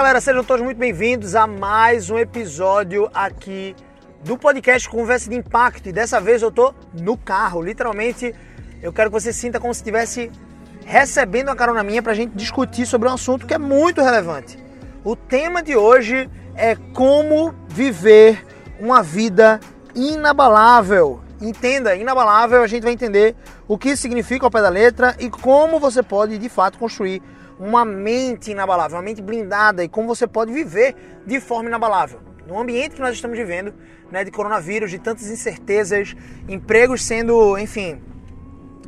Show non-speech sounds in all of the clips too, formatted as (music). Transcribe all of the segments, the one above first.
galera, sejam todos muito bem-vindos a mais um episódio aqui do podcast Conversa de Impacto. E dessa vez eu tô no carro, literalmente. Eu quero que você sinta como se estivesse recebendo uma carona minha para a gente discutir sobre um assunto que é muito relevante. O tema de hoje é como viver uma vida inabalável. Entenda, inabalável, a gente vai entender o que significa ao pé da letra e como você pode de fato construir uma mente inabalável, uma mente blindada e como você pode viver de forma inabalável. No ambiente que nós estamos vivendo, né, de coronavírus, de tantas incertezas, empregos sendo, enfim,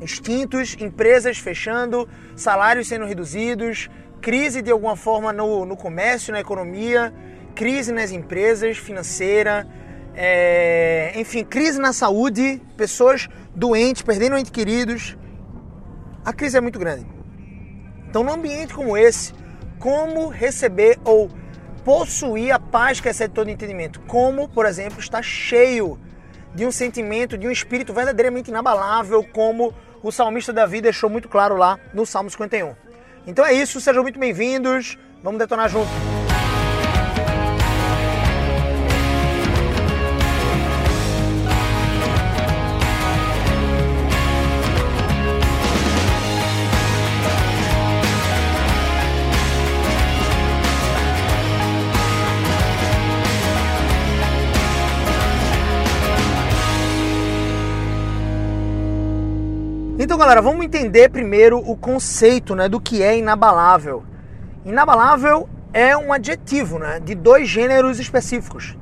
extintos, empresas fechando, salários sendo reduzidos, crise de alguma forma no, no comércio, na economia, crise nas empresas, financeira, é, enfim, crise na saúde, pessoas doentes, perdendo entes queridos. A crise é muito grande. Então, num ambiente como esse, como receber ou possuir a paz que excede todo entendimento? Como, por exemplo, estar cheio de um sentimento, de um espírito verdadeiramente inabalável, como o salmista Davi deixou muito claro lá no Salmo 51. Então é isso, sejam muito bem-vindos, vamos detonar junto. Galera, vamos entender primeiro o conceito né, do que é inabalável. Inabalável é um adjetivo né, de dois gêneros específicos.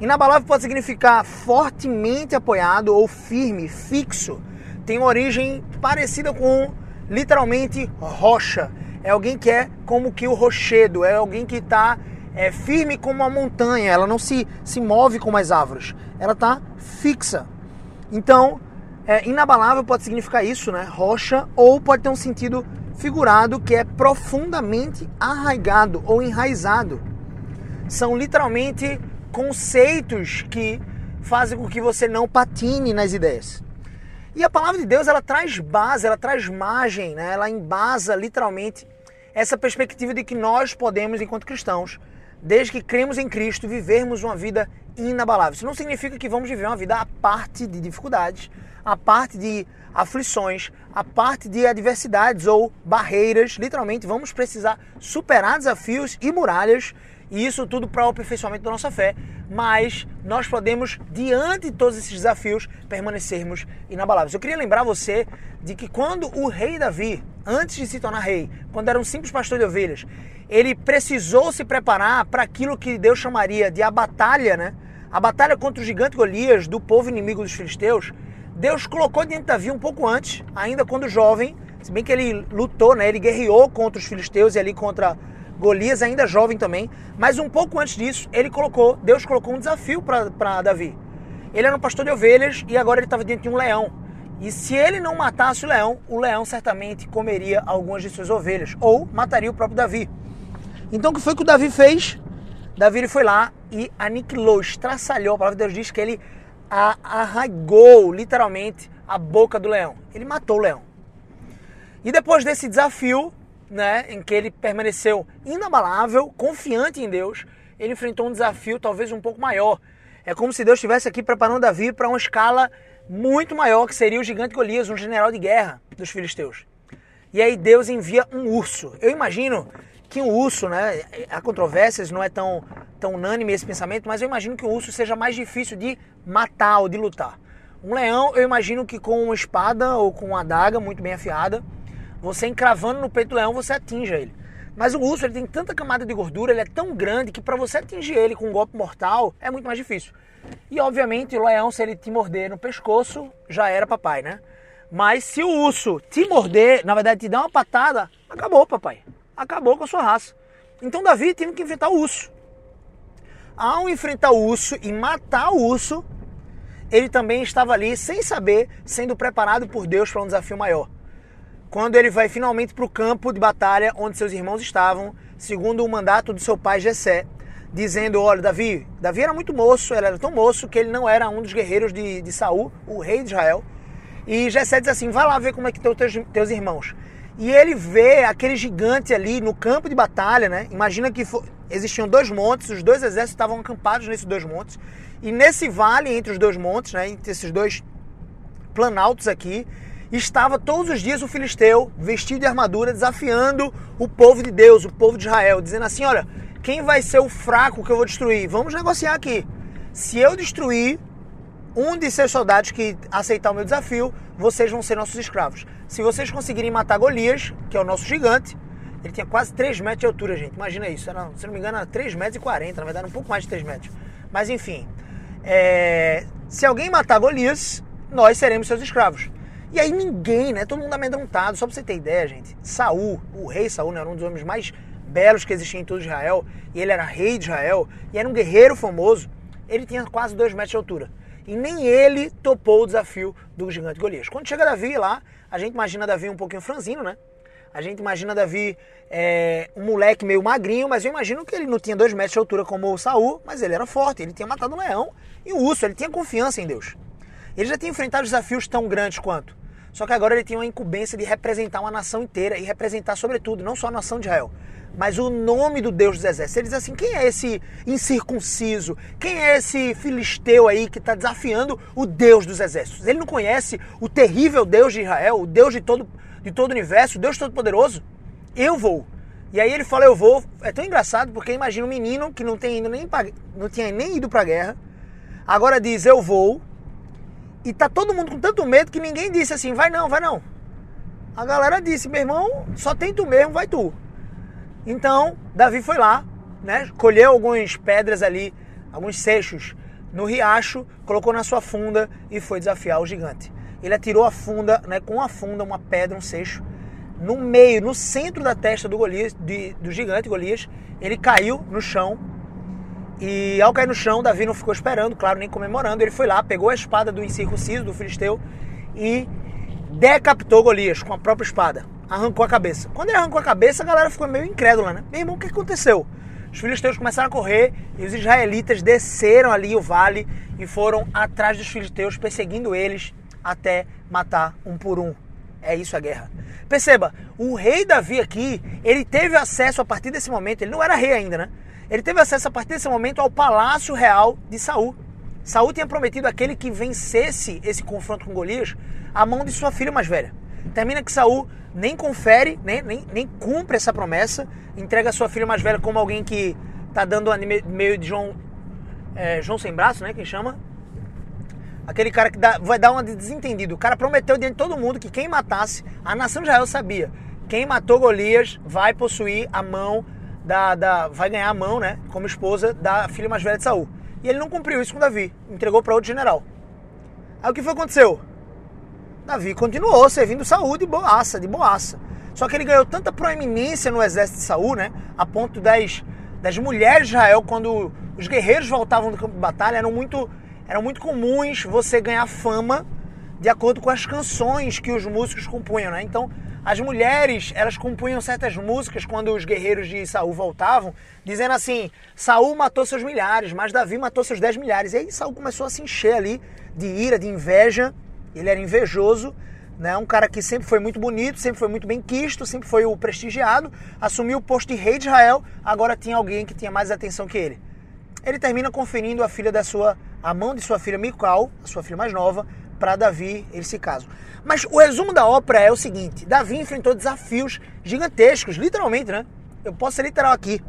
Inabalável pode significar fortemente apoiado ou firme, fixo. Tem origem parecida com literalmente rocha. É alguém que é como que o rochedo, é alguém que está é, firme como uma montanha, ela não se, se move como as árvores, ela está fixa. Então, é, inabalável pode significar isso, né? Rocha, ou pode ter um sentido figurado que é profundamente arraigado ou enraizado. São literalmente conceitos que fazem com que você não patine nas ideias. E a palavra de Deus, ela traz base, ela traz margem, né? ela embasa literalmente essa perspectiva de que nós podemos, enquanto cristãos, desde que cremos em Cristo, vivermos uma vida inabalável. Isso não significa que vamos viver uma vida à parte de dificuldades, a parte de aflições, a parte de adversidades ou barreiras. Literalmente, vamos precisar superar desafios e muralhas, e isso tudo para o aperfeiçoamento da nossa fé. Mas nós podemos, diante de todos esses desafios, permanecermos inabaláveis. Eu queria lembrar você de que quando o rei Davi, antes de se tornar rei, quando era um simples pastor de ovelhas, ele precisou se preparar para aquilo que Deus chamaria de a batalha, né? A batalha contra o gigante Golias do povo inimigo dos filisteus Deus colocou diante de Davi um pouco antes, ainda quando jovem, se bem que ele lutou, né? Ele guerreou contra os filisteus e ali contra Golias, ainda jovem também. Mas um pouco antes disso, ele colocou, Deus colocou um desafio para Davi. Ele era um pastor de ovelhas e agora ele estava diante de um leão. E se ele não matasse o leão, o leão certamente comeria algumas de suas ovelhas ou mataria o próprio Davi. Então o que foi que o Davi fez? Davi ele foi lá e aniquilou, estraçalhou. A palavra de Deus diz que ele arraigou literalmente a boca do leão. Ele matou o leão. E depois desse desafio, né, em que ele permaneceu inabalável, confiante em Deus, ele enfrentou um desafio talvez um pouco maior. É como se Deus estivesse aqui preparando Davi para uma escala muito maior, que seria o gigante Golias, um general de guerra dos filisteus. E aí Deus envia um urso. Eu imagino que um urso, né? Há controvérsias, não é tão, tão unânime esse pensamento, mas eu imagino que o urso seja mais difícil de matar ou de lutar. Um leão, eu imagino que com uma espada ou com uma adaga muito bem afiada, você encravando no peito do leão, você atinge ele. Mas o urso ele tem tanta camada de gordura, ele é tão grande que para você atingir ele com um golpe mortal é muito mais difícil. E obviamente o leão, se ele te morder no pescoço, já era papai, né? Mas se o urso te morder, na verdade te der uma patada, acabou, papai acabou com a sua raça. Então Davi teve que enfrentar o urso. Ao enfrentar o urso e matar o urso, ele também estava ali sem saber, sendo preparado por Deus para um desafio maior. Quando ele vai finalmente para o campo de batalha onde seus irmãos estavam, segundo o mandato do seu pai Jessé, dizendo: Olha, Davi, Davi era muito moço, ele era tão moço que ele não era um dos guerreiros de, de Saul, o rei de Israel. E Jessé diz assim: Vai lá ver como é que estão teus, teus irmãos. E ele vê aquele gigante ali no campo de batalha, né? Imagina que existiam dois montes, os dois exércitos estavam acampados nesses dois montes. E nesse vale entre os dois montes, né, entre esses dois planaltos aqui, estava todos os dias o filisteu vestido de armadura desafiando o povo de Deus, o povo de Israel, dizendo assim: "Olha, quem vai ser o fraco que eu vou destruir? Vamos negociar aqui. Se eu destruir um de seus soldados que aceitar o meu desafio, vocês vão ser nossos escravos. Se vocês conseguirem matar Golias, que é o nosso gigante, ele tinha quase 3 metros de altura, gente. Imagina isso. Era, se não me engano, era 3 metros e 40, na verdade, um pouco mais de 3 metros. Mas enfim. É, se alguém matar Golias, nós seremos seus escravos. E aí ninguém, né? Todo mundo amedrontado. Só pra você ter ideia, gente. Saul, o rei Saul, né, era um dos homens mais belos que existia em todo Israel. E ele era rei de Israel. E era um guerreiro famoso. Ele tinha quase 2 metros de altura. E nem ele topou o desafio do gigante Golias. Quando chega Davi lá, a gente imagina Davi um pouquinho franzino, né? A gente imagina Davi é, um moleque meio magrinho, mas eu imagino que ele não tinha dois metros de altura como o Saul, mas ele era forte, ele tinha matado um leão e um urso, ele tinha confiança em Deus. Ele já tinha enfrentado desafios tão grandes quanto. Só que agora ele tinha uma incumbência de representar uma nação inteira e representar, sobretudo, não só a nação de Israel, mas o nome do Deus dos exércitos. Ele diz assim: quem é esse incircunciso? Quem é esse filisteu aí que está desafiando o Deus dos exércitos? Ele não conhece o terrível Deus de Israel, o Deus de todo, de todo o universo, o Deus Todo-Poderoso? Eu vou. E aí ele fala: eu vou. É tão engraçado porque imagina um menino que não, tem ido nem pra, não tinha nem ido para a guerra, agora diz: eu vou. E tá todo mundo com tanto medo que ninguém disse assim: vai não, vai não. A galera disse: meu irmão, só tem tu mesmo, vai tu. Então, Davi foi lá, né, colheu algumas pedras ali, alguns seixos no riacho, colocou na sua funda e foi desafiar o gigante. Ele atirou a funda, né, com a funda, uma pedra, um seixo, no meio, no centro da testa do, Golias, de, do gigante Golias. Ele caiu no chão e ao cair no chão, Davi não ficou esperando, claro, nem comemorando. Ele foi lá, pegou a espada do incircunciso, do filisteu e decapitou Golias com a própria espada arrancou a cabeça. Quando ele arrancou a cabeça, a galera ficou meio incrédula, né? Meu irmão, o que aconteceu? Os filisteus começaram a correr e os israelitas desceram ali o vale e foram atrás dos filisteus, perseguindo eles até matar um por um. É isso a guerra. Perceba, o rei Davi aqui, ele teve acesso a partir desse momento, ele não era rei ainda, né? Ele teve acesso a partir desse momento ao palácio real de Saul. Saul tinha prometido aquele que vencesse esse confronto com Golias a mão de sua filha mais velha. Termina que Saul nem confere, nem, nem, nem cumpre essa promessa, entrega sua filha mais velha como alguém que tá dando meio de João, é, João sem braço, né? Quem chama? Aquele cara que dá, vai dar uma de desentendido. O cara prometeu diante de todo mundo que quem matasse, a nação de Israel sabia, quem matou Golias vai possuir a mão da, da vai ganhar a mão, né, como esposa da filha mais velha de Saul. E ele não cumpriu isso com Davi, entregou para outro general. Aí o que foi aconteceu? Davi continuou servindo Saul de boaça, de boaça. Só que ele ganhou tanta proeminência no exército de Saul, né? A ponto das, das mulheres de Israel, quando os guerreiros voltavam do campo de batalha, eram muito, eram muito comuns você ganhar fama de acordo com as canções que os músicos compunham, né? Então, as mulheres, elas compunham certas músicas quando os guerreiros de Saul voltavam, dizendo assim: Saul matou seus milhares, mas Davi matou seus dez milhares. E aí Saul começou a se encher ali de ira, de inveja ele era invejoso, né? um cara que sempre foi muito bonito, sempre foi muito bem quisto, sempre foi o prestigiado, assumiu o posto de rei de Israel, agora tinha alguém que tinha mais atenção que ele. Ele termina conferindo a filha da sua, a mão de sua filha Mical, a sua filha mais nova, para Davi, eles se casam. Mas o resumo da ópera é o seguinte: Davi enfrentou desafios gigantescos, literalmente, né? Eu posso ser literal aqui.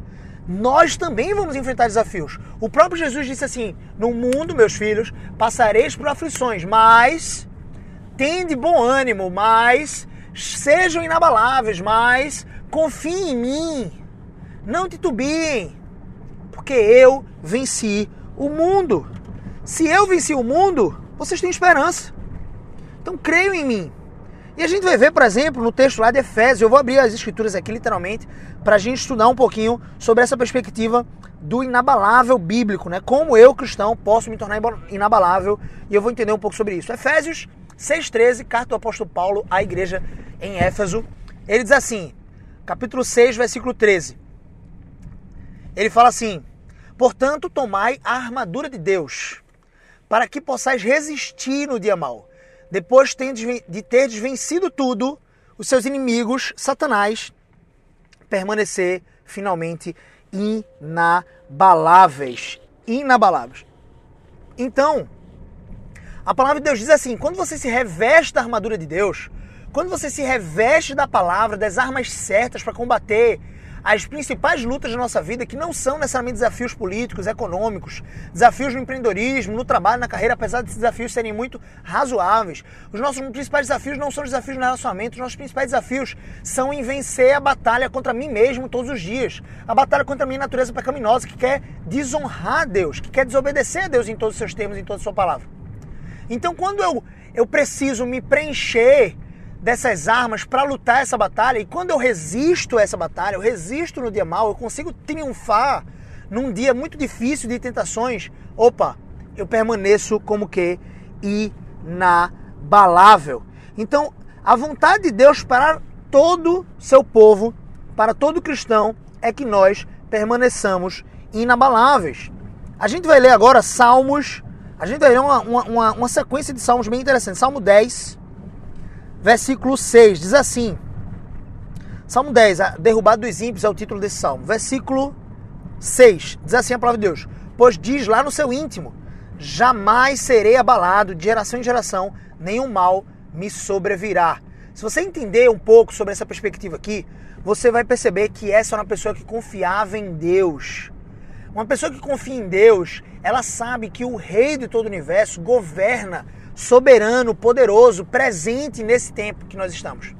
Nós também vamos enfrentar desafios. O próprio Jesus disse assim: No mundo, meus filhos, passareis por aflições, mas tende bom ânimo, mas sejam inabaláveis, mas confiem em mim. Não titubiem, porque eu venci o mundo. Se eu venci o mundo, vocês têm esperança. Então creiam em mim. E a gente vai ver, por exemplo, no texto lá de Efésios, eu vou abrir as escrituras aqui literalmente, para a gente estudar um pouquinho sobre essa perspectiva do inabalável bíblico, né? Como eu, cristão, posso me tornar inabalável, e eu vou entender um pouco sobre isso. Efésios 6,13, carta do apóstolo Paulo à igreja em Éfeso. Ele diz assim, capítulo 6, versículo 13. Ele fala assim: Portanto, tomai a armadura de Deus, para que possais resistir no dia mau. Depois de teres vencido tudo, os seus inimigos, Satanás, permanecer finalmente inabaláveis. Inabaláveis. Então, a palavra de Deus diz assim: quando você se reveste da armadura de Deus, quando você se reveste da palavra, das armas certas para combater as principais lutas da nossa vida, que não são necessariamente desafios políticos, econômicos, desafios no empreendedorismo, no trabalho, na carreira, apesar desses desafios serem muito razoáveis. Os nossos principais desafios não são desafios no relacionamento, os nossos principais desafios são em vencer a batalha contra mim mesmo todos os dias. A batalha contra a minha natureza pecaminosa, que quer desonrar Deus, que quer desobedecer a Deus em todos os seus termos, em toda a sua palavra. Então, quando eu, eu preciso me preencher dessas armas para lutar essa batalha. E quando eu resisto a essa batalha, eu resisto no dia mal, eu consigo triunfar num dia muito difícil de tentações. Opa, eu permaneço como que inabalável. Então, a vontade de Deus para todo seu povo, para todo cristão, é que nós permaneçamos inabaláveis. A gente vai ler agora Salmos, a gente vai ler uma, uma, uma sequência de Salmos bem interessante. Salmo 10, versículo 6, diz assim: Salmo 10, derrubado dos ímpios é o título desse salmo. Versículo 6, diz assim a palavra de Deus: Pois diz lá no seu íntimo: Jamais serei abalado de geração em geração, nenhum mal me sobrevirá. Se você entender um pouco sobre essa perspectiva aqui, você vai perceber que essa é uma pessoa que confiava em Deus. Uma pessoa que confia em Deus, ela sabe que o Rei de todo o universo governa soberano, poderoso, presente nesse tempo que nós estamos.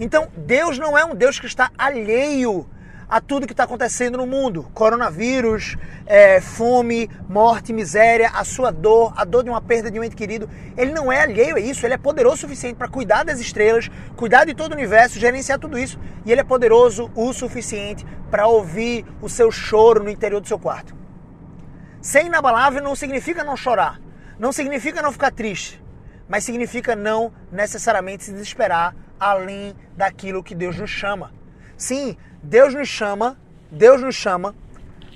Então, Deus não é um Deus que está alheio a tudo que está acontecendo no mundo: coronavírus, é, fome, morte, miséria, a sua dor, a dor de uma perda de um ente querido. Ele não é alheio a isso, ele é poderoso o suficiente para cuidar das estrelas, cuidar de todo o universo, gerenciar tudo isso. E ele é poderoso o suficiente para ouvir o seu choro no interior do seu quarto. Ser inabalável não significa não chorar. Não significa não ficar triste, mas significa não necessariamente se desesperar além daquilo que Deus nos chama. Sim, Deus nos chama, Deus nos chama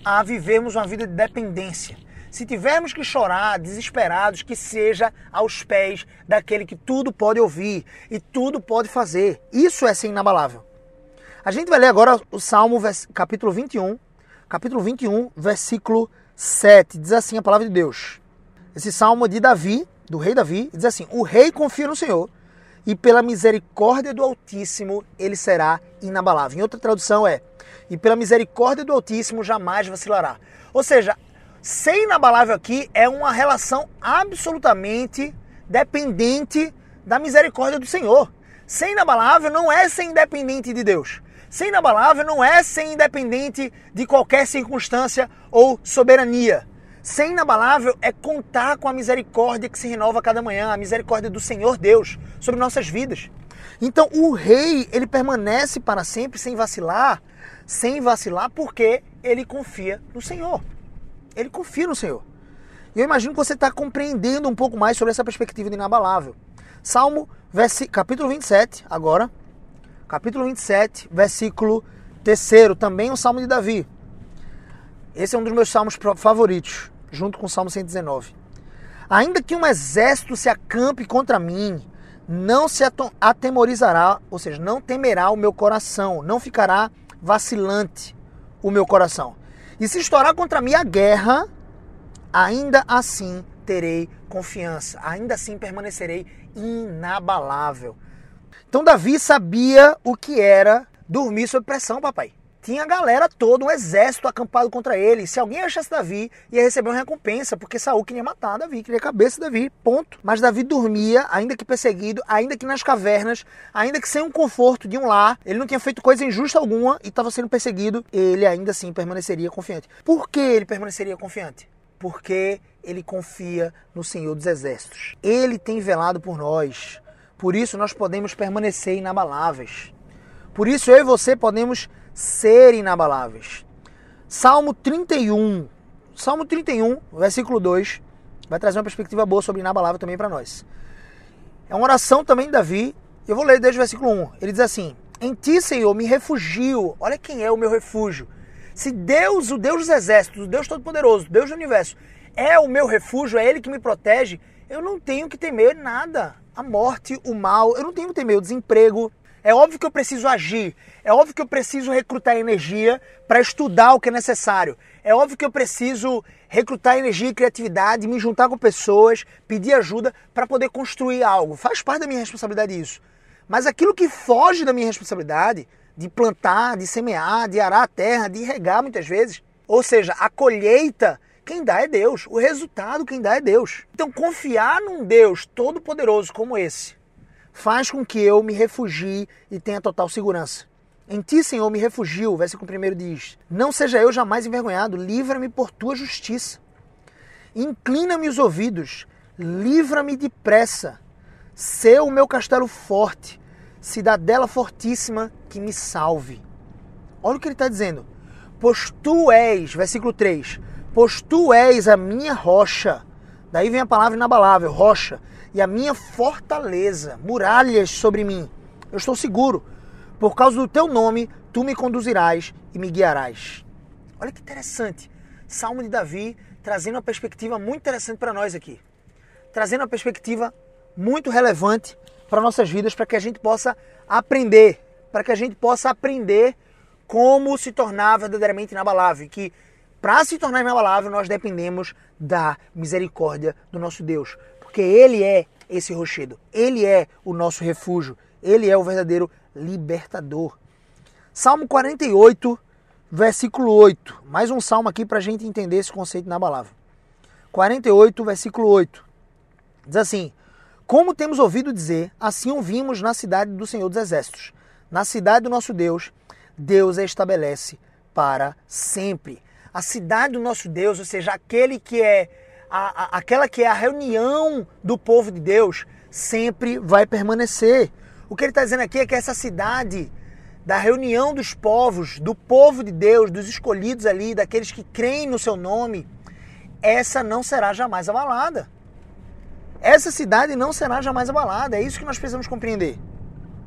a vivermos uma vida de dependência. Se tivermos que chorar, desesperados, que seja aos pés daquele que tudo pode ouvir e tudo pode fazer. Isso é ser inabalável. A gente vai ler agora o Salmo capítulo 21, capítulo 21, versículo 7. Diz assim a palavra de Deus. Esse salmo de Davi, do rei Davi, diz assim: O rei confia no Senhor e pela misericórdia do Altíssimo ele será inabalável. Em outra tradução é: E pela misericórdia do Altíssimo jamais vacilará. Ou seja, ser inabalável aqui é uma relação absolutamente dependente da misericórdia do Senhor. Ser inabalável não é ser independente de Deus. Ser inabalável não é ser independente de qualquer circunstância ou soberania. Ser inabalável é contar com a misericórdia que se renova a cada manhã, a misericórdia do Senhor Deus sobre nossas vidas. Então o rei, ele permanece para sempre sem vacilar, sem vacilar porque ele confia no Senhor. Ele confia no Senhor. E eu imagino que você está compreendendo um pouco mais sobre essa perspectiva de inabalável. Salmo, capítulo 27, agora. Capítulo 27, versículo 3, também um salmo de Davi. Esse é um dos meus salmos favoritos junto com o Salmo 119. Ainda que um exército se acampe contra mim, não se atemorizará, ou seja, não temerá o meu coração, não ficará vacilante o meu coração. E se estourar contra mim a guerra, ainda assim terei confiança, ainda assim permanecerei inabalável. Então Davi sabia o que era dormir sob pressão, papai tinha a galera toda, um exército acampado contra ele. Se alguém achasse Davi, ia receber uma recompensa, porque Saul queria matar Davi, queria a cabeça de Davi, ponto. Mas Davi dormia, ainda que perseguido, ainda que nas cavernas, ainda que sem um conforto de um lar, ele não tinha feito coisa injusta alguma e estava sendo perseguido, ele ainda assim permaneceria confiante. Por que ele permaneceria confiante? Porque ele confia no Senhor dos Exércitos. Ele tem velado por nós. Por isso nós podemos permanecer inabaláveis. Por isso eu e você podemos ser inabaláveis. Salmo 31, Salmo 31, versículo 2, vai trazer uma perspectiva boa sobre inabalável também para nós. É uma oração também de Davi. Eu vou ler desde o versículo 1. Ele diz assim: Em ti, Senhor, me refugio. Olha quem é o meu refúgio. Se Deus, o Deus dos exércitos, o Deus Todo-Poderoso, Deus do universo, é o meu refúgio, é Ele que me protege, eu não tenho que temer nada. A morte, o mal, eu não tenho que temer o desemprego, É óbvio que eu preciso agir. É óbvio que eu preciso recrutar energia para estudar o que é necessário. É óbvio que eu preciso recrutar energia e criatividade, me juntar com pessoas, pedir ajuda para poder construir algo. Faz parte da minha responsabilidade isso. Mas aquilo que foge da minha responsabilidade, de plantar, de semear, de arar a terra, de regar muitas vezes, ou seja, a colheita, quem dá é Deus, o resultado quem dá é Deus. Então confiar num Deus todo poderoso como esse faz com que eu me refugie e tenha total segurança. Em ti, Senhor, me refugio, o versículo 1 diz: Não seja eu jamais envergonhado, livra-me por tua justiça. Inclina-me os ouvidos, livra-me depressa. Sê o meu castelo forte, cidadela fortíssima que me salve. Olha o que ele está dizendo. Pois tu és, versículo 3, pois tu és a minha rocha. Daí vem a palavra inabalável, rocha e a minha fortaleza, muralhas sobre mim. Eu estou seguro. Por causa do teu nome, tu me conduzirás e me guiarás. Olha que interessante. Salmo de Davi trazendo uma perspectiva muito interessante para nós aqui. Trazendo uma perspectiva muito relevante para nossas vidas, para que a gente possa aprender, para que a gente possa aprender como se tornar verdadeiramente inabalável. Que para se tornar inabalável, nós dependemos da misericórdia do nosso Deus porque Ele é esse rochedo, Ele é o nosso refúgio, Ele é o verdadeiro libertador. Salmo 48, versículo 8. Mais um salmo aqui para a gente entender esse conceito inabalável. 48, versículo 8. Diz assim: Como temos ouvido dizer, assim ouvimos na cidade do Senhor dos Exércitos. Na cidade do nosso Deus, Deus a estabelece para sempre. A cidade do nosso Deus, ou seja, aquele que é a, a, aquela que é a reunião do povo de Deus, sempre vai permanecer. O que ele está dizendo aqui é que essa cidade da reunião dos povos, do povo de Deus, dos escolhidos ali, daqueles que creem no seu nome, essa não será jamais abalada. Essa cidade não será jamais abalada. É isso que nós precisamos compreender.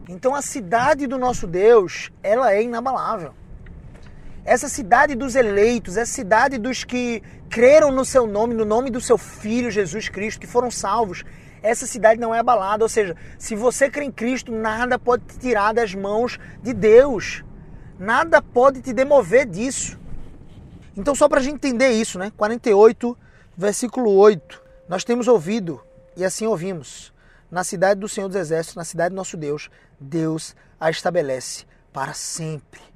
Então a cidade do nosso Deus, ela é inabalável. Essa cidade dos eleitos, essa cidade dos que creram no seu nome, no nome do seu filho Jesus Cristo, que foram salvos, essa cidade não é abalada. Ou seja, se você crê em Cristo, nada pode te tirar das mãos de Deus. Nada pode te demover disso. Então, só para a gente entender isso, né? 48, versículo 8. Nós temos ouvido, e assim ouvimos, na cidade do Senhor dos Exércitos, na cidade do nosso Deus, Deus a estabelece para sempre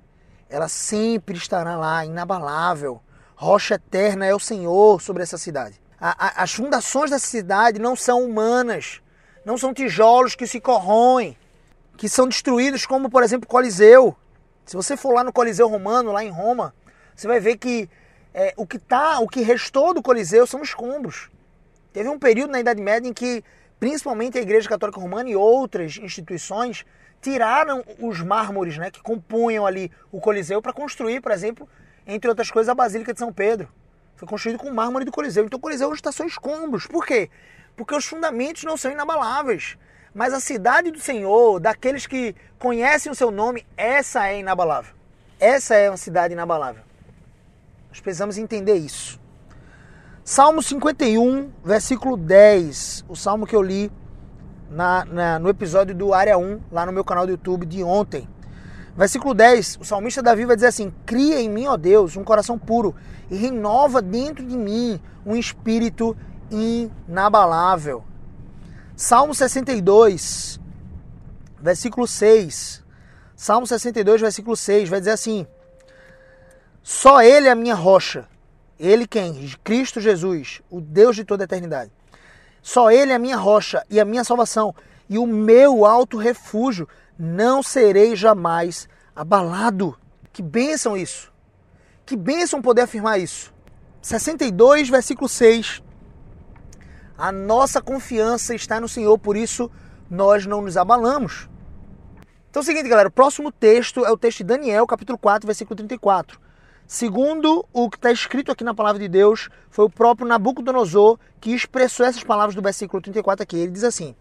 ela sempre estará lá, inabalável. Rocha eterna é o Senhor sobre essa cidade. A, a, as fundações dessa cidade não são humanas, não são tijolos que se corroem, que são destruídos, como por exemplo o Coliseu. Se você for lá no Coliseu Romano, lá em Roma, você vai ver que é, o que tá, o que restou do Coliseu são escombros. Teve um período na Idade Média em que, principalmente a Igreja Católica Romana e outras instituições, tiraram os mármores né, que compunham ali o Coliseu para construir, por exemplo, entre outras coisas, a Basílica de São Pedro. Foi construído com mármore do Coliseu. Então o Coliseu hoje está só escombros. Por quê? Porque os fundamentos não são inabaláveis. Mas a cidade do Senhor, daqueles que conhecem o seu nome, essa é inabalável. Essa é uma cidade inabalável. Nós precisamos entender isso. Salmo 51, versículo 10. O salmo que eu li na, na, no episódio do Área 1, lá no meu canal do YouTube de ontem. Versículo 10, o salmista Davi vai dizer assim: Cria em mim, ó Deus, um coração puro e renova dentro de mim um espírito inabalável. Salmo 62, versículo 6. Salmo 62, versículo 6 vai dizer assim: Só Ele é a minha rocha. Ele quem? Cristo Jesus, o Deus de toda a eternidade. Só Ele é a minha rocha e a minha salvação, e o meu alto refúgio. Não serei jamais abalado. Que bênção isso! Que bênção poder afirmar isso. 62, versículo 6. A nossa confiança está no Senhor, por isso nós não nos abalamos. Então é o seguinte, galera, o próximo texto é o texto de Daniel, capítulo 4, versículo 34. Segundo o que está escrito aqui na palavra de Deus, foi o próprio Nabucodonosor que expressou essas palavras do versículo 34 aqui. Ele diz assim: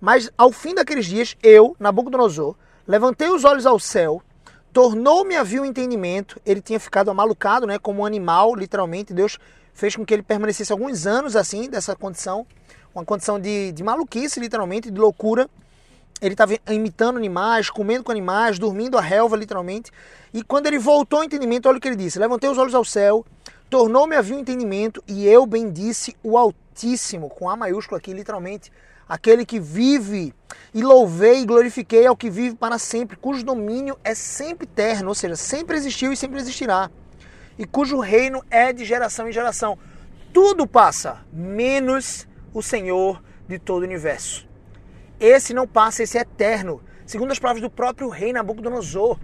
Mas ao fim daqueles dias, eu, Nabucodonosor, levantei os olhos ao céu, tornou-me a vir o entendimento. Ele tinha ficado amalucado, né, como um animal, literalmente. Deus fez com que ele permanecesse alguns anos assim, dessa condição, uma condição de, de maluquice, literalmente, de loucura. ele estava imitando animais, comendo com animais, dormindo a relva, literalmente. E quando ele voltou ao entendimento, olha o que ele disse: Levantei os olhos ao céu, tornou-me a vir o entendimento, e eu bendisse o Altíssimo, com A maiúsculo aqui, literalmente, aquele que vive, e louvei e glorifiquei ao que vive para sempre, cujo domínio é sempre eterno, ou seja, sempre existiu e sempre existirá, e cujo reino é de geração em geração. Tudo passa, menos o Senhor de todo o universo. Esse não passa, esse é eterno. Segundo as palavras do próprio rei Nabucodonosor.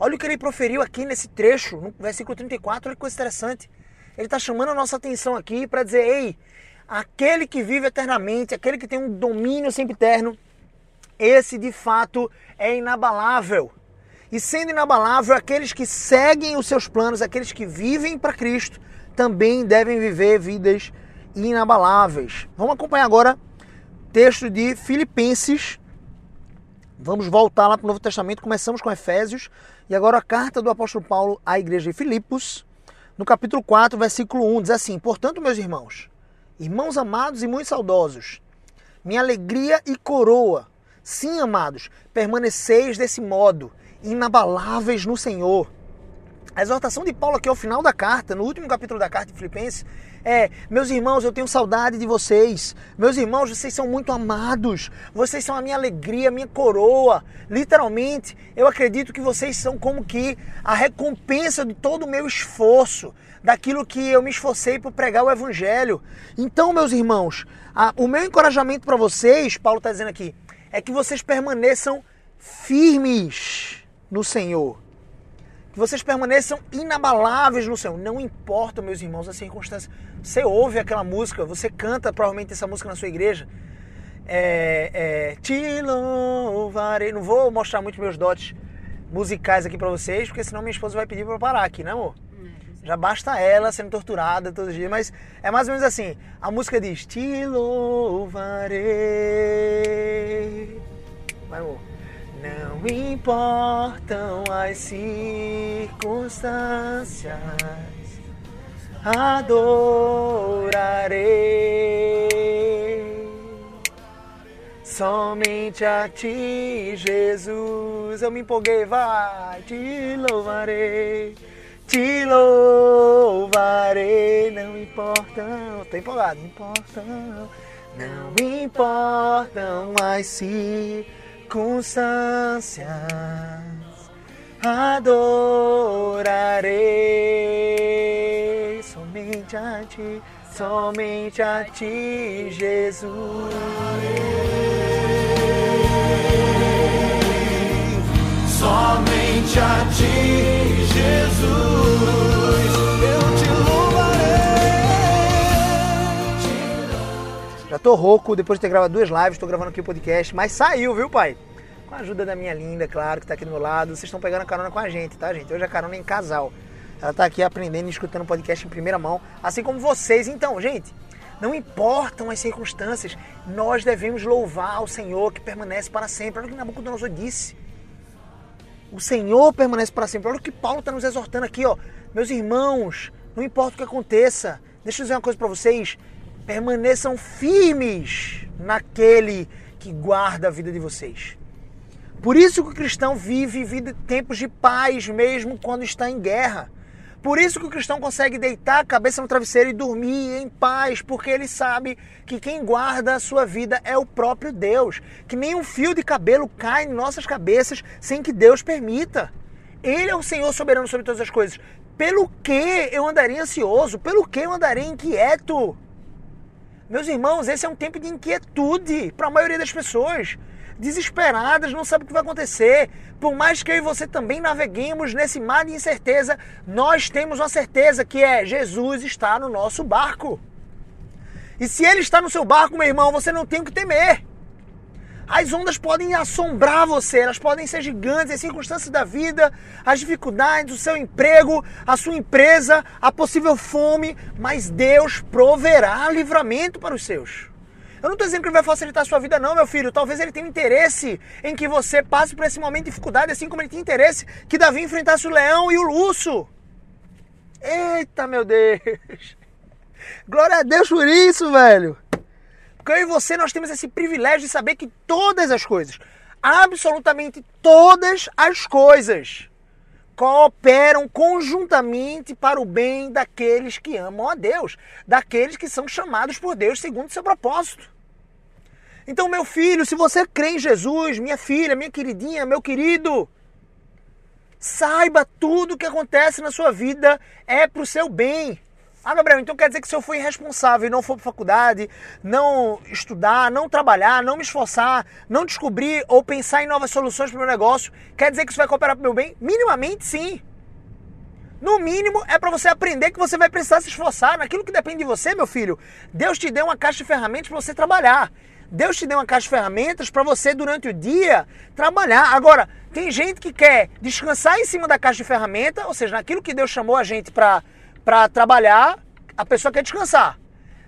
Olha o que ele proferiu aqui nesse trecho, no versículo 34, olha que coisa interessante. Ele está chamando a nossa atenção aqui para dizer: ei, aquele que vive eternamente, aquele que tem um domínio sempre eterno, esse de fato é inabalável. E sendo inabalável, aqueles que seguem os seus planos, aqueles que vivem para Cristo, também devem viver vidas inabaláveis. Vamos acompanhar agora texto de Filipenses. Vamos voltar lá para o Novo Testamento. Começamos com Efésios e agora a carta do apóstolo Paulo à igreja de Filipos, no capítulo 4, versículo 1, diz assim: Portanto, meus irmãos, irmãos amados e muito saudosos, minha alegria e coroa, sim, amados, permaneceis desse modo, inabaláveis no Senhor. A exortação de Paulo aqui ao final da carta, no último capítulo da carta de Filipenses, é: meus irmãos, eu tenho saudade de vocês. Meus irmãos, vocês são muito amados. Vocês são a minha alegria, a minha coroa. Literalmente, eu acredito que vocês são como que a recompensa de todo o meu esforço, daquilo que eu me esforcei por pregar o evangelho. Então, meus irmãos, a, o meu encorajamento para vocês, Paulo está dizendo aqui, é que vocês permaneçam firmes no Senhor que vocês permaneçam inabaláveis no Senhor. Não importa, meus irmãos, as circunstâncias. Você ouve aquela música, você canta provavelmente essa música na sua igreja. É, é, te louvarei. Não vou mostrar muito meus dotes musicais aqui para vocês, porque senão minha esposa vai pedir para eu parar aqui, né, amor? Já basta ela sendo torturada todos os dias, mas é mais ou menos assim. A música diz: Te louvarei. Não importam as circunstâncias, adorarei somente a ti, Jesus. Eu me empolguei, vai, te louvarei, te louvarei. Não importam, tô empolgado, não importam, não importam as circunstâncias circunstâncias adorarei somente a ti, somente a ti, Jesus. Somente a ti, Jesus. Já tô rouco depois de ter gravado duas lives, tô gravando aqui o podcast, mas saiu, viu, pai? Com a ajuda da minha linda, claro, que está aqui do meu lado. Vocês estão pegando a carona com a gente, tá, gente? Hoje a carona é em casal. Ela está aqui aprendendo e escutando o podcast em primeira mão, assim como vocês. Então, gente, não importam as circunstâncias, nós devemos louvar o Senhor que permanece para sempre. Olha o que Nabucodonosor disse. O Senhor permanece para sempre. Olha o que Paulo está nos exortando aqui, ó. Meus irmãos, não importa o que aconteça, deixa eu dizer uma coisa para vocês. Permaneçam firmes naquele que guarda a vida de vocês. Por isso que o cristão vive, vive tempos de paz mesmo quando está em guerra. Por isso que o cristão consegue deitar a cabeça no travesseiro e dormir em paz, porque ele sabe que quem guarda a sua vida é o próprio Deus. Que nenhum fio de cabelo cai em nossas cabeças sem que Deus permita. Ele é o Senhor soberano sobre todas as coisas. Pelo que eu andaria ansioso? Pelo que eu andaria inquieto? Meus irmãos, esse é um tempo de inquietude para a maioria das pessoas desesperadas, não sabem o que vai acontecer. Por mais que eu e você também naveguemos nesse mar de incerteza, nós temos uma certeza que é Jesus está no nosso barco. E se ele está no seu barco, meu irmão, você não tem o que temer. As ondas podem assombrar você, elas podem ser gigantes, as circunstâncias da vida, as dificuldades, o seu emprego, a sua empresa, a possível fome, mas Deus proverá livramento para os seus. Eu não estou dizendo que ele vai facilitar a sua vida, não, meu filho. Talvez ele tenha interesse em que você passe por esse momento de dificuldade, assim como ele tinha interesse que Davi enfrentasse o leão e o urso. Eita, meu Deus! (laughs) Glória a Deus por isso, velho! Porque eu e você, nós temos esse privilégio de saber que todas as coisas, absolutamente todas as coisas cooperam conjuntamente para o bem daqueles que amam a Deus, daqueles que são chamados por Deus segundo seu propósito. Então, meu filho, se você crê em Jesus, minha filha, minha queridinha, meu querido, saiba tudo o que acontece na sua vida é para o seu bem. Ah, Gabriel, então quer dizer que se eu for irresponsável e não for para faculdade, não estudar, não trabalhar, não me esforçar, não descobrir ou pensar em novas soluções para o meu negócio, quer dizer que isso vai cooperar para o meu bem? Minimamente sim. No mínimo é para você aprender que você vai precisar se esforçar naquilo que depende de você, meu filho. Deus te deu uma caixa de ferramentas para você trabalhar. Deus te deu uma caixa de ferramentas para você durante o dia trabalhar. Agora, tem gente que quer descansar em cima da caixa de ferramenta, ou seja, naquilo que Deus chamou a gente para para trabalhar, a pessoa quer descansar.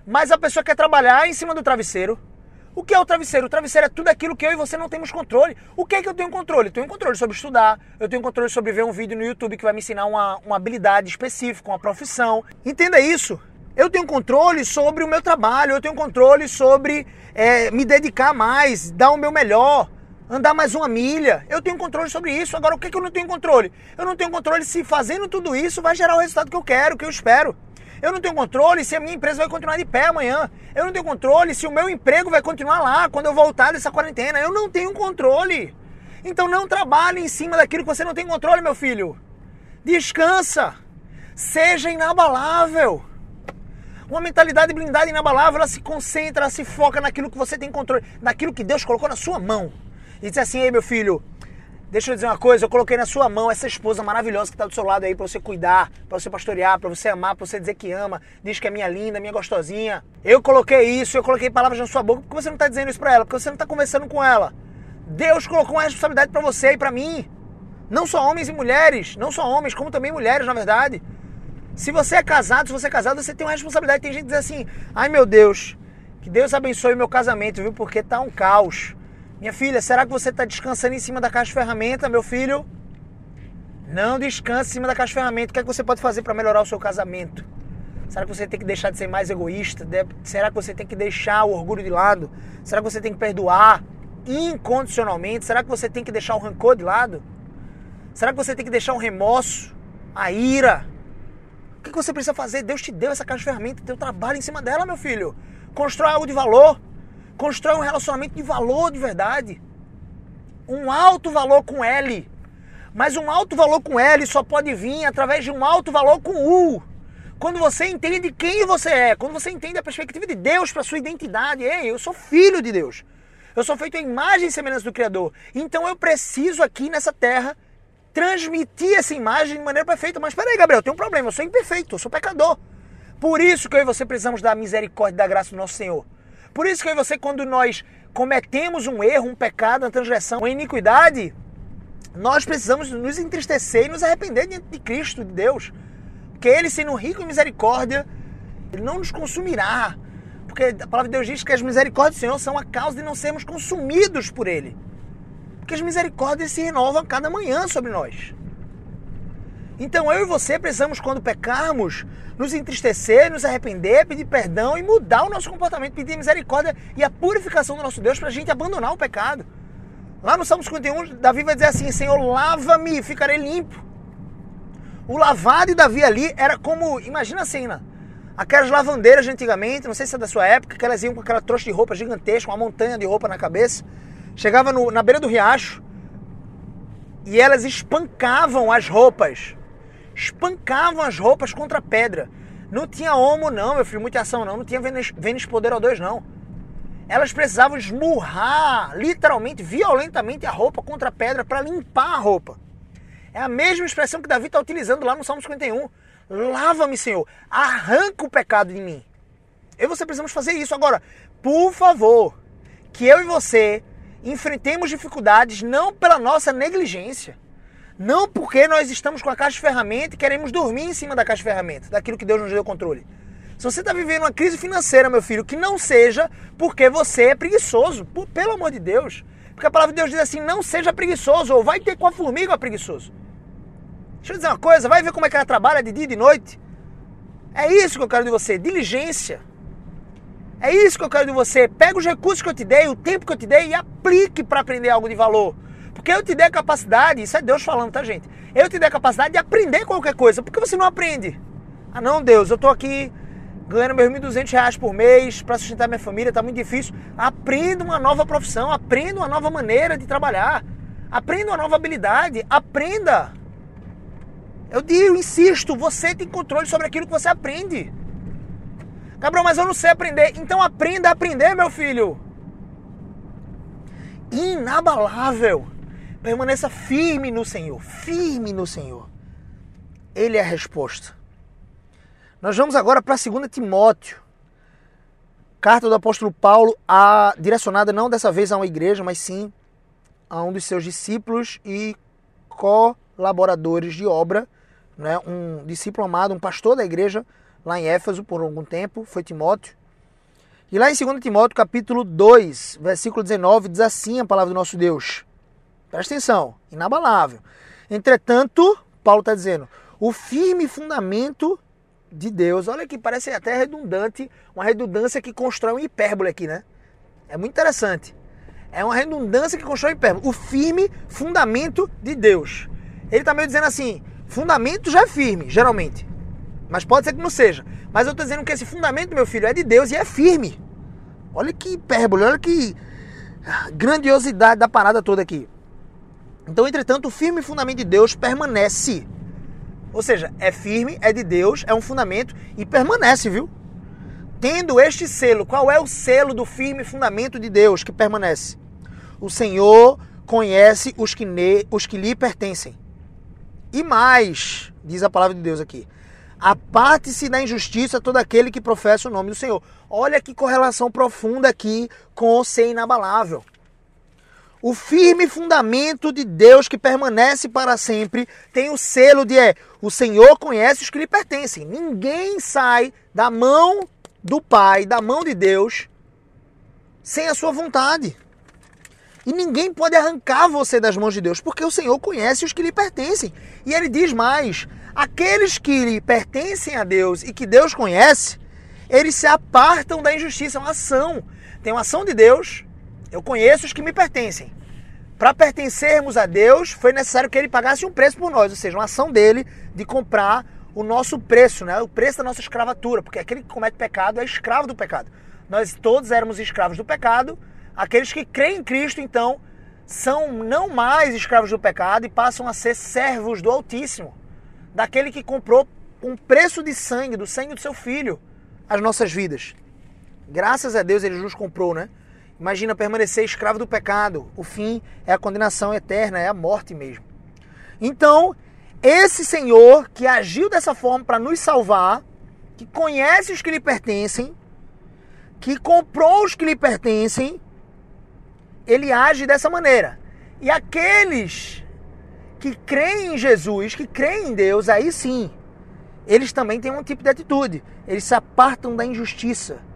Mas a pessoa quer trabalhar em cima do travesseiro. O que é o travesseiro? O travesseiro é tudo aquilo que eu e você não temos controle. O que é que eu tenho controle? Eu tenho controle sobre estudar, eu tenho controle sobre ver um vídeo no YouTube que vai me ensinar uma, uma habilidade específica, uma profissão. Entenda isso. Eu tenho controle sobre o meu trabalho, eu tenho controle sobre é, me dedicar mais, dar o meu melhor andar mais uma milha. Eu tenho controle sobre isso. Agora, o que, que eu não tenho controle? Eu não tenho controle se fazendo tudo isso vai gerar o resultado que eu quero, que eu espero. Eu não tenho controle se a minha empresa vai continuar de pé amanhã. Eu não tenho controle se o meu emprego vai continuar lá quando eu voltar dessa quarentena. Eu não tenho controle. Então não trabalhe em cima daquilo que você não tem controle, meu filho. Descansa. Seja inabalável. Uma mentalidade blindada inabalável, ela se concentra, ela se foca naquilo que você tem controle, naquilo que Deus colocou na sua mão e disse assim: Ei, meu filho, deixa eu dizer uma coisa, eu coloquei na sua mão essa esposa maravilhosa que está do seu lado aí para você cuidar, para você pastorear, para você amar, para você dizer que ama, diz que é minha linda, minha gostosinha. Eu coloquei isso, eu coloquei palavras na sua boca porque você não está dizendo isso para ela, porque você não está conversando com ela. Deus colocou uma responsabilidade para você e para mim. Não só homens e mulheres, não só homens, como também mulheres, na verdade. Se você é casado, se você é casado, você tem uma responsabilidade. Tem gente que diz assim: ai meu Deus, que Deus abençoe o meu casamento, viu? Porque tá um caos. Minha filha, será que você está descansando em cima da caixa de ferramenta, meu filho? Não descanse em cima da caixa de ferramenta. O que, é que você pode fazer para melhorar o seu casamento? Será que você tem que deixar de ser mais egoísta? Será que você tem que deixar o orgulho de lado? Será que você tem que perdoar incondicionalmente? Será que você tem que deixar o rancor de lado? Será que você tem que deixar o remorso, a ira? O que você precisa fazer? Deus te deu essa caixa de ferramenta, teu trabalho em cima dela, meu filho. Constrói algo de valor. Constrói um relacionamento de valor de verdade. Um alto valor com L. Mas um alto valor com L só pode vir através de um alto valor com U. Quando você entende quem você é, quando você entende a perspectiva de Deus para sua identidade, ei, eu sou filho de Deus. Eu sou feito em imagem e semelhança do Criador. Então eu preciso aqui nessa terra transmitir essa imagem de maneira perfeita. Mas peraí, Gabriel, tem um problema. Eu sou imperfeito, eu sou pecador. Por isso que eu e você precisamos da misericórdia e da graça do nosso Senhor. Por isso que você, quando nós cometemos um erro, um pecado, uma transgressão, uma iniquidade, nós precisamos nos entristecer e nos arrepender diante de Cristo, de Deus. Porque Ele, sendo rico em misericórdia, Ele não nos consumirá. Porque a palavra de Deus diz que as misericórdias do Senhor são a causa de não sermos consumidos por Ele. Porque as misericórdias se renovam a cada manhã sobre nós. Então eu e você precisamos, quando pecarmos, nos entristecer, nos arrepender, pedir perdão e mudar o nosso comportamento, pedir misericórdia e a purificação do nosso Deus para a gente abandonar o pecado. Lá no Salmo 51, Davi vai dizer assim: Senhor, lava-me e ficarei limpo. O lavado de Davi ali era como, imagina a cena, aquelas lavandeiras de antigamente, não sei se é da sua época, que elas iam com aquela trouxa de roupa gigantesca, uma montanha de roupa na cabeça, chegava no, na beira do riacho e elas espancavam as roupas espancavam as roupas contra a pedra. Não tinha homo, não, meu filho, muita ação, não. Não tinha Vênus, Vênus Poder O2, não. Elas precisavam esmurrar, literalmente, violentamente, a roupa contra a pedra para limpar a roupa. É a mesma expressão que Davi está utilizando lá no Salmo 51. Lava-me, Senhor, arranca o pecado de mim. Eu e você precisamos fazer isso. Agora, por favor, que eu e você enfrentemos dificuldades não pela nossa negligência não porque nós estamos com a caixa de ferramenta e queremos dormir em cima da caixa de ferramenta, daquilo que Deus nos deu controle. Se você está vivendo uma crise financeira, meu filho, que não seja porque você é preguiçoso, por, pelo amor de Deus. Porque a palavra de Deus diz assim: não seja preguiçoso, ou vai ter com a formiga preguiçoso. Deixa eu dizer uma coisa, vai ver como é que ela trabalha de dia e de noite. É isso que eu quero de você, diligência. É isso que eu quero de você. Pega os recursos que eu te dei, o tempo que eu te dei e aplique para aprender algo de valor. Porque eu te dei a capacidade, isso é Deus falando, tá, gente? Eu te dei a capacidade de aprender qualquer coisa. Por que você não aprende? Ah, não, Deus, eu tô aqui ganhando meus 1.200 reais por mês para sustentar minha família, tá muito difícil. Aprenda uma nova profissão, aprenda uma nova maneira de trabalhar, aprenda uma nova habilidade, aprenda. Eu digo, insisto, você tem controle sobre aquilo que você aprende. Gabriel, mas eu não sei aprender. Então aprenda a aprender, meu filho. Inabalável. Permaneça firme no Senhor. Firme no Senhor. Ele é a resposta. Nós vamos agora para 2 Timóteo. Carta do apóstolo Paulo, a, direcionada não dessa vez a uma igreja, mas sim a um dos seus discípulos e colaboradores de obra, né? um discípulo amado, um pastor da igreja lá em Éfeso por algum tempo, foi Timóteo. E lá em 2 Timóteo, capítulo 2, versículo 19, diz assim a palavra do nosso Deus. Presta atenção, inabalável. Entretanto, Paulo está dizendo, o firme fundamento de Deus. Olha que parece até redundante, uma redundância que constrói um hipérbole aqui, né? É muito interessante. É uma redundância que constrói um hipérbole. O firme fundamento de Deus. Ele está meio dizendo assim: fundamento já é firme, geralmente. Mas pode ser que não seja. Mas eu estou dizendo que esse fundamento, meu filho, é de Deus e é firme. Olha que hipérbole, olha que grandiosidade da parada toda aqui. Então, entretanto, o firme fundamento de Deus permanece ou seja, é firme, é de Deus, é um fundamento e permanece, viu? Tendo este selo, qual é o selo do firme fundamento de Deus que permanece? O Senhor conhece os que, ne, os que lhe pertencem. E mais, diz a palavra de Deus aqui, aparte-se da injustiça todo aquele que professa o nome do Senhor. Olha que correlação profunda aqui com o ser inabalável. O firme fundamento de Deus que permanece para sempre tem o selo de é, o Senhor conhece os que lhe pertencem. Ninguém sai da mão do Pai, da mão de Deus, sem a sua vontade. E ninguém pode arrancar você das mãos de Deus, porque o Senhor conhece os que lhe pertencem. E ele diz mais: aqueles que lhe pertencem a Deus e que Deus conhece, eles se apartam da injustiça. É uma ação. Tem uma ação de Deus eu conheço os que me pertencem. Para pertencermos a Deus, foi necessário que ele pagasse um preço por nós, ou seja, uma ação dele de comprar o nosso preço, né? o preço da nossa escravatura, porque aquele que comete pecado é escravo do pecado. Nós todos éramos escravos do pecado, aqueles que creem em Cristo, então, são não mais escravos do pecado e passam a ser servos do Altíssimo, daquele que comprou um preço de sangue, do sangue do seu filho, as nossas vidas. Graças a Deus ele nos comprou, né? Imagina permanecer escravo do pecado. O fim é a condenação eterna, é a morte mesmo. Então, esse Senhor que agiu dessa forma para nos salvar, que conhece os que lhe pertencem, que comprou os que lhe pertencem, ele age dessa maneira. E aqueles que creem em Jesus, que creem em Deus, aí sim, eles também têm um tipo de atitude. Eles se apartam da injustiça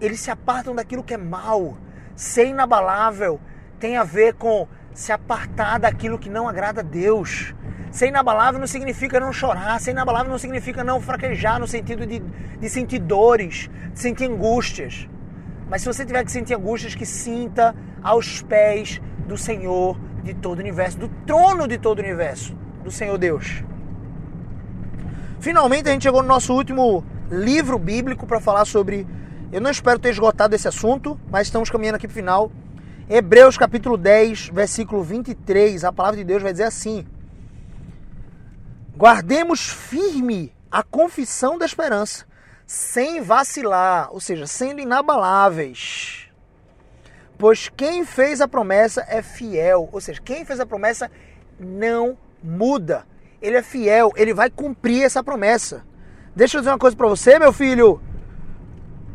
eles se apartam daquilo que é mal. Ser inabalável tem a ver com se apartar daquilo que não agrada a Deus. Ser inabalável não significa não chorar, ser inabalável não significa não fraquejar no sentido de, de sentir dores, de sentir angústias. Mas se você tiver que sentir angústias, que sinta aos pés do Senhor de todo o universo, do trono de todo o universo, do Senhor Deus. Finalmente a gente chegou no nosso último livro bíblico para falar sobre eu não espero ter esgotado esse assunto, mas estamos caminhando aqui para o final. Hebreus capítulo 10, versículo 23, a palavra de Deus vai dizer assim: Guardemos firme a confissão da esperança, sem vacilar, ou seja, sendo inabaláveis. Pois quem fez a promessa é fiel, ou seja, quem fez a promessa não muda. Ele é fiel, ele vai cumprir essa promessa. Deixa eu dizer uma coisa para você, meu filho.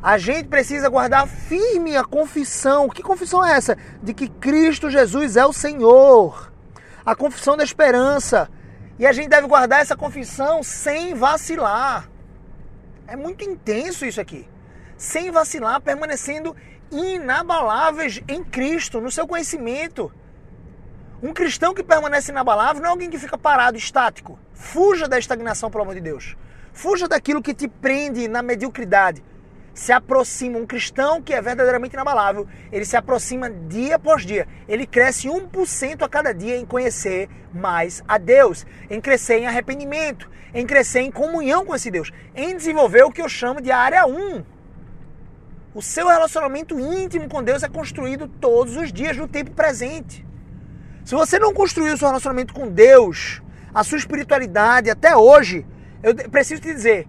A gente precisa guardar firme a confissão. Que confissão é essa? De que Cristo Jesus é o Senhor. A confissão da esperança. E a gente deve guardar essa confissão sem vacilar. É muito intenso isso aqui. Sem vacilar, permanecendo inabaláveis em Cristo, no seu conhecimento. Um cristão que permanece inabalável não é alguém que fica parado, estático. Fuja da estagnação, pelo amor de Deus. Fuja daquilo que te prende na mediocridade. Se aproxima, um cristão que é verdadeiramente inabalável, ele se aproxima dia após dia. Ele cresce 1% a cada dia em conhecer mais a Deus, em crescer em arrependimento, em crescer em comunhão com esse Deus, em desenvolver o que eu chamo de área 1. O seu relacionamento íntimo com Deus é construído todos os dias, no tempo presente. Se você não construiu o seu relacionamento com Deus, a sua espiritualidade até hoje, eu preciso te dizer,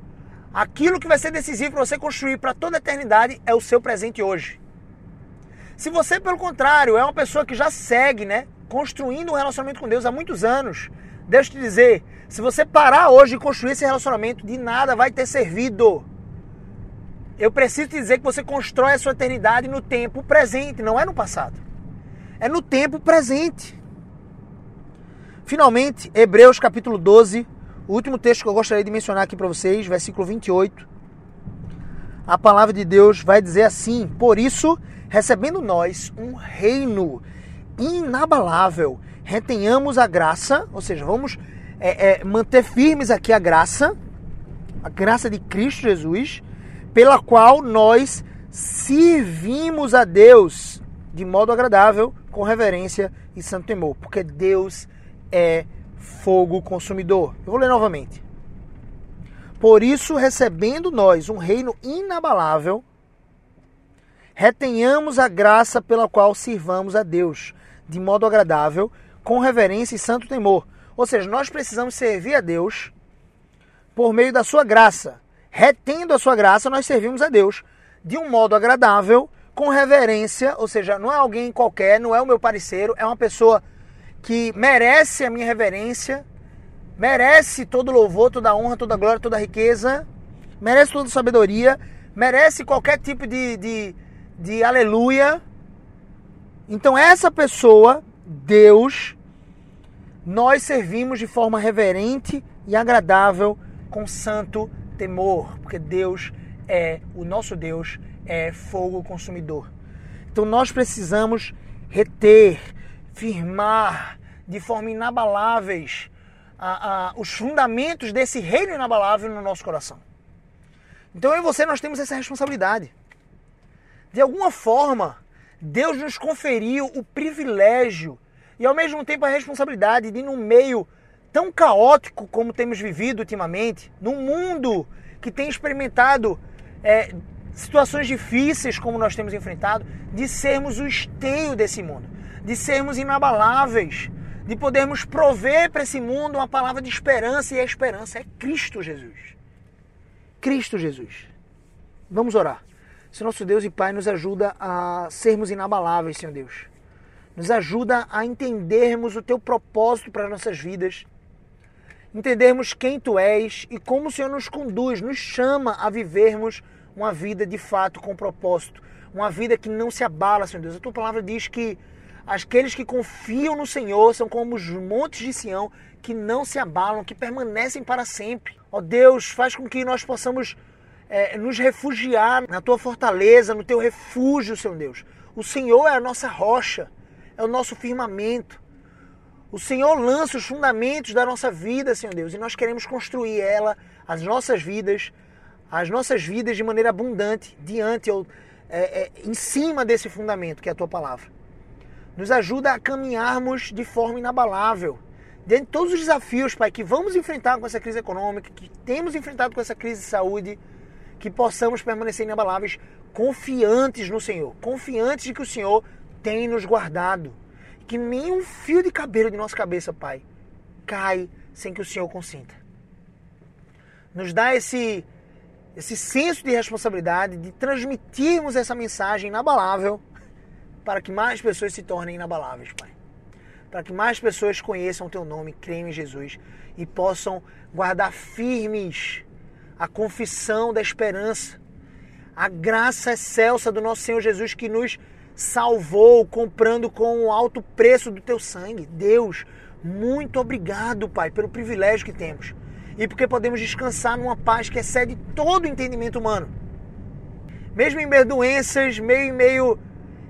aquilo que vai ser decisivo para você construir para toda a eternidade é o seu presente hoje. Se você, pelo contrário, é uma pessoa que já segue, né, construindo um relacionamento com Deus há muitos anos, deixa eu te dizer, se você parar hoje e construir esse relacionamento, de nada vai ter servido. Eu preciso te dizer que você constrói a sua eternidade no tempo presente, não é no passado. É no tempo presente. Finalmente, Hebreus capítulo 12, o último texto que eu gostaria de mencionar aqui para vocês, versículo 28. A palavra de Deus vai dizer assim: Por isso, recebendo nós um reino inabalável, retenhamos a graça, ou seja, vamos é, é, manter firmes aqui a graça, a graça de Cristo Jesus, pela qual nós servimos a Deus de modo agradável, com reverência e santo temor, porque Deus é fogo consumidor. Eu vou ler novamente. Por isso, recebendo nós um reino inabalável, retenhamos a graça pela qual sirvamos a Deus, de modo agradável, com reverência e santo temor. Ou seja, nós precisamos servir a Deus por meio da sua graça. Retendo a sua graça, nós servimos a Deus de um modo agradável, com reverência, ou seja, não é alguém qualquer, não é o meu parceiro, é uma pessoa que merece a minha reverência, merece todo louvor, toda honra, toda glória, toda riqueza, merece toda sabedoria, merece qualquer tipo de, de, de aleluia. Então, essa pessoa, Deus, nós servimos de forma reverente e agradável, com santo temor, porque Deus é, o nosso Deus é fogo consumidor. Então, nós precisamos reter, firmar de forma inabaláveis a, a, os fundamentos desse reino inabalável no nosso coração. Então eu e você nós temos essa responsabilidade. De alguma forma, Deus nos conferiu o privilégio e ao mesmo tempo a responsabilidade de, num meio tão caótico como temos vivido ultimamente, num mundo que tem experimentado é, situações difíceis como nós temos enfrentado, de sermos o esteio desse mundo de sermos inabaláveis, de podermos prover para esse mundo uma palavra de esperança, e a esperança é Cristo Jesus. Cristo Jesus. Vamos orar. Se nosso Deus e Pai nos ajuda a sermos inabaláveis, Senhor Deus. Nos ajuda a entendermos o teu propósito para as nossas vidas. Entendermos quem tu és e como o Senhor nos conduz, nos chama a vivermos uma vida de fato com propósito. Uma vida que não se abala, Senhor Deus. A tua palavra diz que Aqueles que confiam no Senhor são como os montes de Sião que não se abalam, que permanecem para sempre. Ó Deus, faz com que nós possamos é, nos refugiar na tua fortaleza, no teu refúgio, Senhor Deus. O Senhor é a nossa rocha, é o nosso firmamento. O Senhor lança os fundamentos da nossa vida, Senhor Deus, e nós queremos construir ela, as nossas vidas, as nossas vidas de maneira abundante, diante ou é, é, em cima desse fundamento que é a tua palavra nos ajuda a caminharmos de forma inabalável. Dentro de todos os desafios, Pai, que vamos enfrentar com essa crise econômica, que temos enfrentado com essa crise de saúde, que possamos permanecer inabaláveis, confiantes no Senhor, confiantes de que o Senhor tem nos guardado. Que nenhum fio de cabelo de nossa cabeça, Pai, cai sem que o Senhor consinta. Nos dá esse, esse senso de responsabilidade de transmitirmos essa mensagem inabalável para que mais pessoas se tornem inabaláveis, Pai. Para que mais pessoas conheçam o Teu nome, creiam em Jesus e possam guardar firmes a confissão da esperança, a graça excelsa do nosso Senhor Jesus que nos salvou comprando com um alto preço do Teu sangue. Deus, muito obrigado, Pai, pelo privilégio que temos e porque podemos descansar numa paz que excede todo o entendimento humano. Mesmo em meio a doenças, meio em meio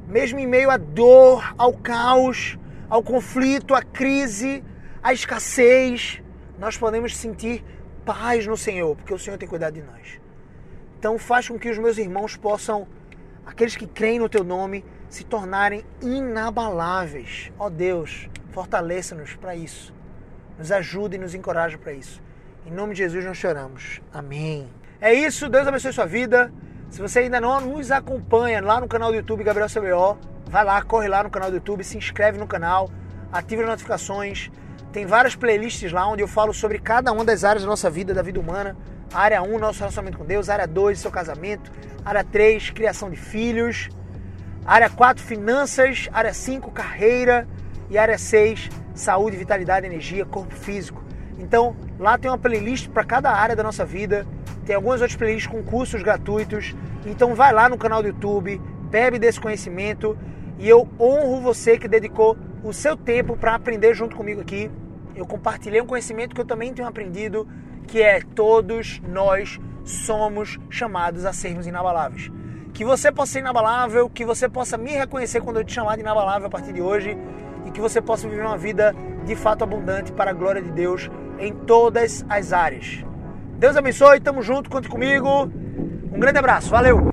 mesmo em meio à dor, ao caos, ao conflito, à crise, à escassez, nós podemos sentir paz no Senhor, porque o Senhor tem cuidado de nós. Então faz com que os meus irmãos possam, aqueles que creem no teu nome, se tornarem inabaláveis. Ó Deus, fortaleça-nos para isso. Nos ajude e nos encoraje para isso. Em nome de Jesus nós choramos. Amém. É isso, Deus abençoe sua vida. Se você ainda não nos acompanha lá no canal do YouTube Gabriel CBO, vai lá, corre lá no canal do YouTube, se inscreve no canal, ative as notificações. Tem várias playlists lá onde eu falo sobre cada uma das áreas da nossa vida, da vida humana. Área 1, nosso relacionamento com Deus. Área 2, seu casamento. Área 3, criação de filhos. Área 4, finanças. Área 5, carreira. E área 6, saúde, vitalidade, energia, corpo físico. Então, lá tem uma playlist para cada área da nossa vida. Tem algumas outras playlists com cursos gratuitos. Então, vai lá no canal do YouTube, bebe desse conhecimento e eu honro você que dedicou o seu tempo para aprender junto comigo aqui. Eu compartilhei um conhecimento que eu também tenho aprendido, que é todos nós somos chamados a sermos inabaláveis. Que você possa ser inabalável, que você possa me reconhecer quando eu te chamar de inabalável a partir de hoje e que você possa viver uma vida de fato abundante para a glória de Deus em todas as áreas. Deus abençoe, tamo junto, conte comigo. Um grande abraço, valeu!